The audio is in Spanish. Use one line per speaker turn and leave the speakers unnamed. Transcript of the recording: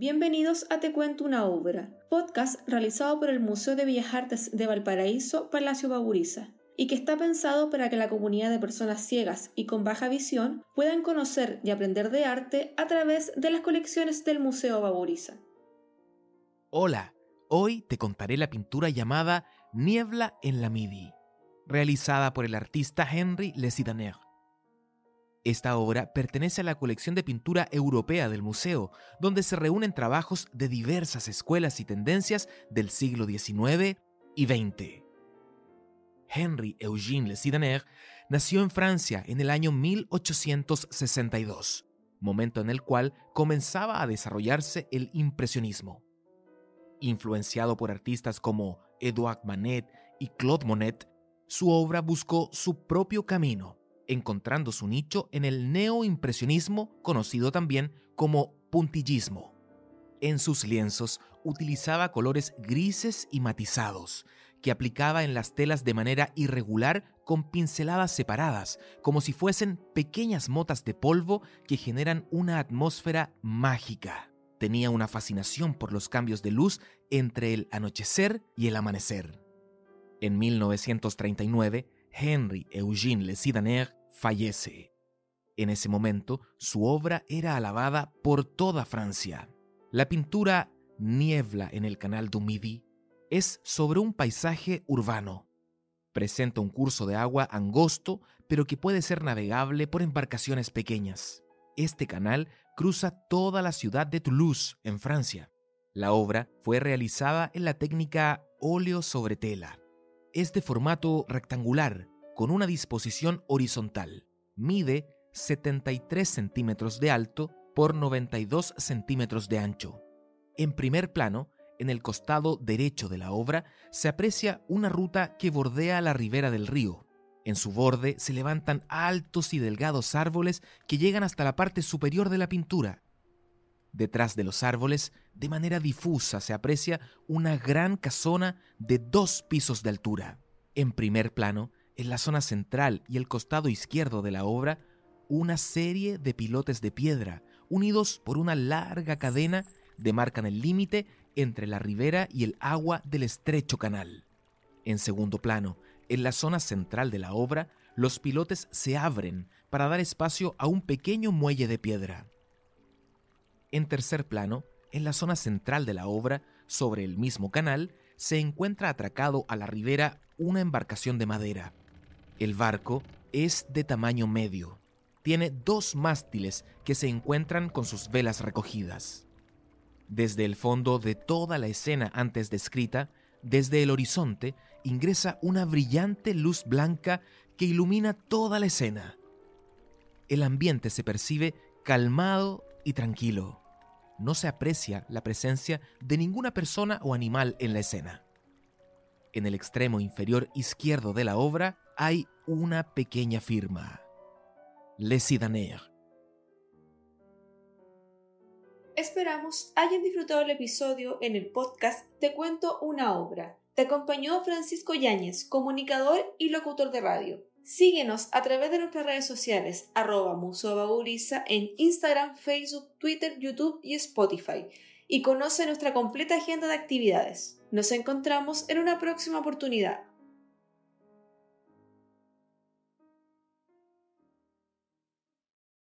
Bienvenidos a Te Cuento una Obra, podcast realizado por el Museo de Bellas Artes de Valparaíso, Palacio Baburiza, y que está pensado para que la comunidad de personas ciegas y con baja visión puedan conocer y aprender de arte a través de las colecciones del Museo Baburiza.
Hola, hoy te contaré la pintura llamada Niebla en la Midi, realizada por el artista Henry Lesidaner. Esta obra pertenece a la colección de pintura europea del museo, donde se reúnen trabajos de diversas escuelas y tendencias del siglo XIX y XX. Henry Eugène Le nació en Francia en el año 1862, momento en el cual comenzaba a desarrollarse el impresionismo. Influenciado por artistas como Edouard Manet y Claude Monet, su obra buscó su propio camino encontrando su nicho en el neoimpresionismo, conocido también como puntillismo. En sus lienzos utilizaba colores grises y matizados, que aplicaba en las telas de manera irregular con pinceladas separadas, como si fuesen pequeñas motas de polvo que generan una atmósfera mágica. Tenía una fascinación por los cambios de luz entre el anochecer y el amanecer. En 1939, Henry Eugène Le Sidaner fallece. En ese momento, su obra era alabada por toda Francia. La pintura Niebla en el canal du Midi es sobre un paisaje urbano. Presenta un curso de agua angosto, pero que puede ser navegable por embarcaciones pequeñas. Este canal cruza toda la ciudad de Toulouse, en Francia. La obra fue realizada en la técnica óleo sobre tela. Es de formato rectangular, con una disposición horizontal. Mide 73 centímetros de alto por 92 centímetros de ancho. En primer plano, en el costado derecho de la obra, se aprecia una ruta que bordea la ribera del río. En su borde se levantan altos y delgados árboles que llegan hasta la parte superior de la pintura. Detrás de los árboles, de manera difusa, se aprecia una gran casona de dos pisos de altura. En primer plano, en la zona central y el costado izquierdo de la obra una serie de pilotes de piedra, unidos por una larga cadena, demarcan el límite entre la ribera y el agua del estrecho canal. En segundo plano, en la zona central de la obra, los pilotes se abren para dar espacio a un pequeño muelle de piedra. En tercer plano, en la zona central de la obra, sobre el mismo canal, se encuentra atracado a la ribera una embarcación de madera. El barco es de tamaño medio. Tiene dos mástiles que se encuentran con sus velas recogidas. Desde el fondo de toda la escena antes descrita, desde el horizonte, ingresa una brillante luz blanca que ilumina toda la escena. El ambiente se percibe calmado y tranquilo. No se aprecia la presencia de ninguna persona o animal en la escena. En el extremo inferior izquierdo de la obra hay una pequeña firma. Les Sidaner.
Esperamos hayan disfrutado el episodio en el podcast Te cuento una obra. Te acompañó Francisco Yáñez, comunicador y locutor de radio. Síguenos a través de nuestras redes sociales, arroba Museo en Instagram, Facebook, Twitter, YouTube y Spotify y conoce nuestra completa agenda de actividades. Nos encontramos en una próxima oportunidad.